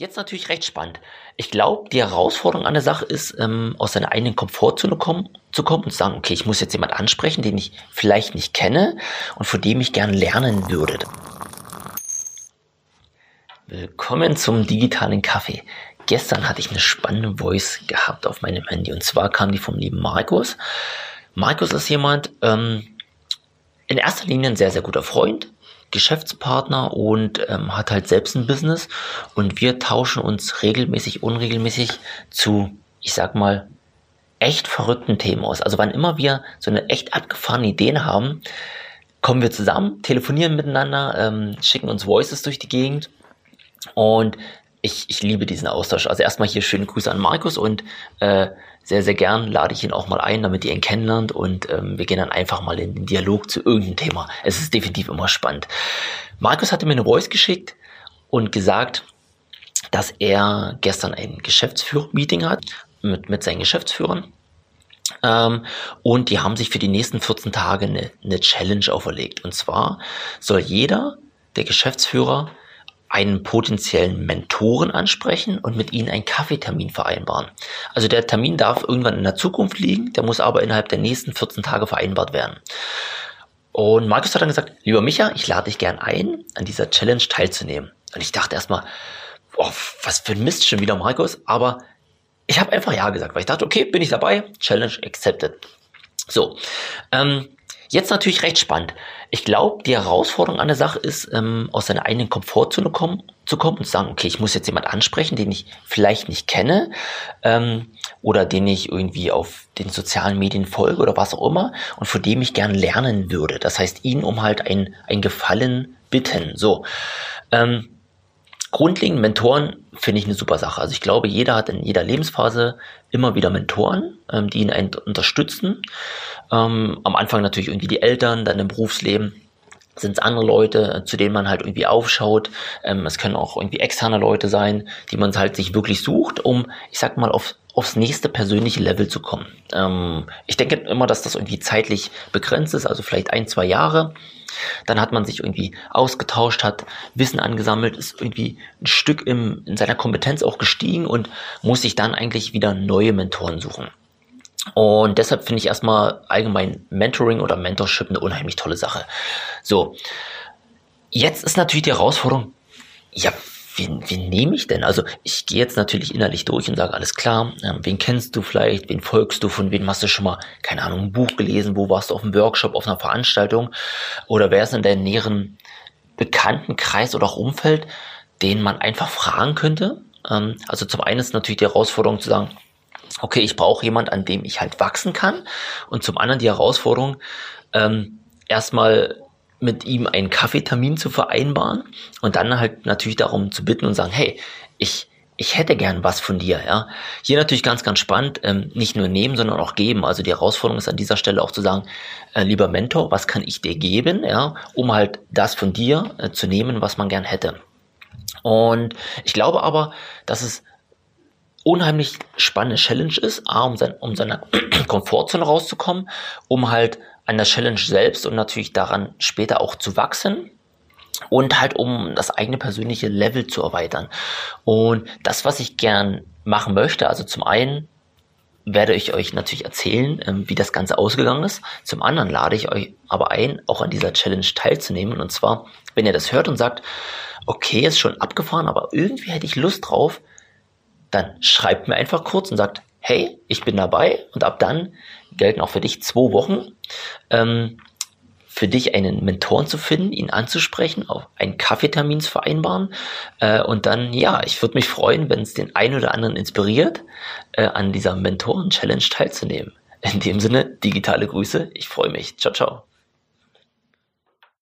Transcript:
Jetzt natürlich recht spannend. Ich glaube, die Herausforderung an der Sache ist, ähm, aus seiner eigenen Komfortzone kommen, zu kommen und zu sagen, okay, ich muss jetzt jemand ansprechen, den ich vielleicht nicht kenne und von dem ich gerne lernen würde. Willkommen zum digitalen Kaffee. Gestern hatte ich eine spannende Voice gehabt auf meinem Handy und zwar kam die vom lieben Markus. Markus ist jemand, ähm, in erster Linie ein sehr, sehr guter Freund, Geschäftspartner und ähm, hat halt selbst ein Business und wir tauschen uns regelmäßig, unregelmäßig zu, ich sag mal, echt verrückten Themen aus. Also wann immer wir so eine echt abgefahrene Ideen haben, kommen wir zusammen, telefonieren miteinander, ähm, schicken uns Voices durch die Gegend und ich, ich liebe diesen Austausch. Also erstmal hier schöne Grüße an Markus und äh, sehr, sehr gern lade ich ihn auch mal ein, damit ihr ihn kennenlernt und ähm, wir gehen dann einfach mal in den Dialog zu irgendeinem Thema. Es ist definitiv immer spannend. Markus hatte mir eine Voice geschickt und gesagt, dass er gestern ein Geschäftsführer-Meeting hat mit, mit seinen Geschäftsführern. Ähm, und die haben sich für die nächsten 14 Tage eine, eine Challenge auferlegt. Und zwar soll jeder der Geschäftsführer einen potenziellen Mentoren ansprechen und mit ihnen einen Kaffeetermin vereinbaren. Also der Termin darf irgendwann in der Zukunft liegen, der muss aber innerhalb der nächsten 14 Tage vereinbart werden. Und Markus hat dann gesagt, lieber Micha, ich lade dich gern ein, an dieser Challenge teilzunehmen. Und ich dachte erstmal, oh, was für ein Mist schon wieder, Markus. Aber ich habe einfach Ja gesagt, weil ich dachte, okay, bin ich dabei, Challenge accepted. So, ähm, Jetzt natürlich recht spannend. Ich glaube, die Herausforderung an der Sache ist, ähm, aus seiner eigenen Komfortzone kommen, zu kommen und zu sagen, okay, ich muss jetzt jemand ansprechen, den ich vielleicht nicht kenne ähm, oder den ich irgendwie auf den sozialen Medien folge oder was auch immer und von dem ich gern lernen würde. Das heißt, ihn um halt ein, ein Gefallen bitten. So. Ähm, grundlegend Mentoren finde ich eine super Sache. Also ich glaube, jeder hat in jeder Lebensphase immer wieder Mentoren, ähm, die ihn unterstützen. Ähm, am Anfang natürlich irgendwie die Eltern, dann im Berufsleben sind es andere Leute, äh, zu denen man halt irgendwie aufschaut. Ähm, es können auch irgendwie externe Leute sein, die man halt sich wirklich sucht, um, ich sag mal, auf, aufs nächste persönliche Level zu kommen. Ähm, ich denke immer, dass das irgendwie zeitlich begrenzt ist, also vielleicht ein, zwei Jahre. Dann hat man sich irgendwie ausgetauscht, hat Wissen angesammelt, ist irgendwie ein Stück im, in seiner Kompetenz auch gestiegen und muss sich dann eigentlich wieder neue Mentoren suchen. Und deshalb finde ich erstmal allgemein Mentoring oder Mentorship eine unheimlich tolle Sache. So, jetzt ist natürlich die Herausforderung, ja, wen, wen nehme ich denn? Also ich gehe jetzt natürlich innerlich durch und sage, alles klar, ähm, wen kennst du vielleicht, wen folgst du, von wem hast du schon mal, keine Ahnung, ein Buch gelesen, wo warst du auf einem Workshop, auf einer Veranstaltung? Oder wer ist in deinem näheren Bekanntenkreis oder auch Umfeld, den man einfach fragen könnte? Ähm, also zum einen ist natürlich die Herausforderung zu sagen, okay, ich brauche jemand, an dem ich halt wachsen kann. Und zum anderen die Herausforderung, ähm, erstmal mit ihm einen Kaffeetermin zu vereinbaren und dann halt natürlich darum zu bitten und sagen, hey, ich, ich hätte gern was von dir, ja. Hier natürlich ganz, ganz spannend, ähm, nicht nur nehmen, sondern auch geben. Also die Herausforderung ist an dieser Stelle auch zu sagen, äh, lieber Mentor, was kann ich dir geben, ja, um halt das von dir äh, zu nehmen, was man gern hätte. Und ich glaube aber, dass es unheimlich spannende Challenge ist, A, um, sein, um seine Komfortzone rauszukommen, um halt an der Challenge selbst und natürlich daran später auch zu wachsen und halt um das eigene persönliche Level zu erweitern. Und das, was ich gern machen möchte, also zum einen werde ich euch natürlich erzählen, ähm, wie das Ganze ausgegangen ist. Zum anderen lade ich euch aber ein, auch an dieser Challenge teilzunehmen. Und zwar, wenn ihr das hört und sagt, okay, ist schon abgefahren, aber irgendwie hätte ich Lust drauf, dann schreibt mir einfach kurz und sagt, hey, ich bin dabei und ab dann gelten auch für dich zwei Wochen, ähm, für dich einen Mentoren zu finden, ihn anzusprechen, auf einen Kaffeetermin zu vereinbaren äh, und dann, ja, ich würde mich freuen, wenn es den einen oder anderen inspiriert, äh, an dieser Mentoren-Challenge teilzunehmen. In dem Sinne, digitale Grüße, ich freue mich. Ciao, ciao.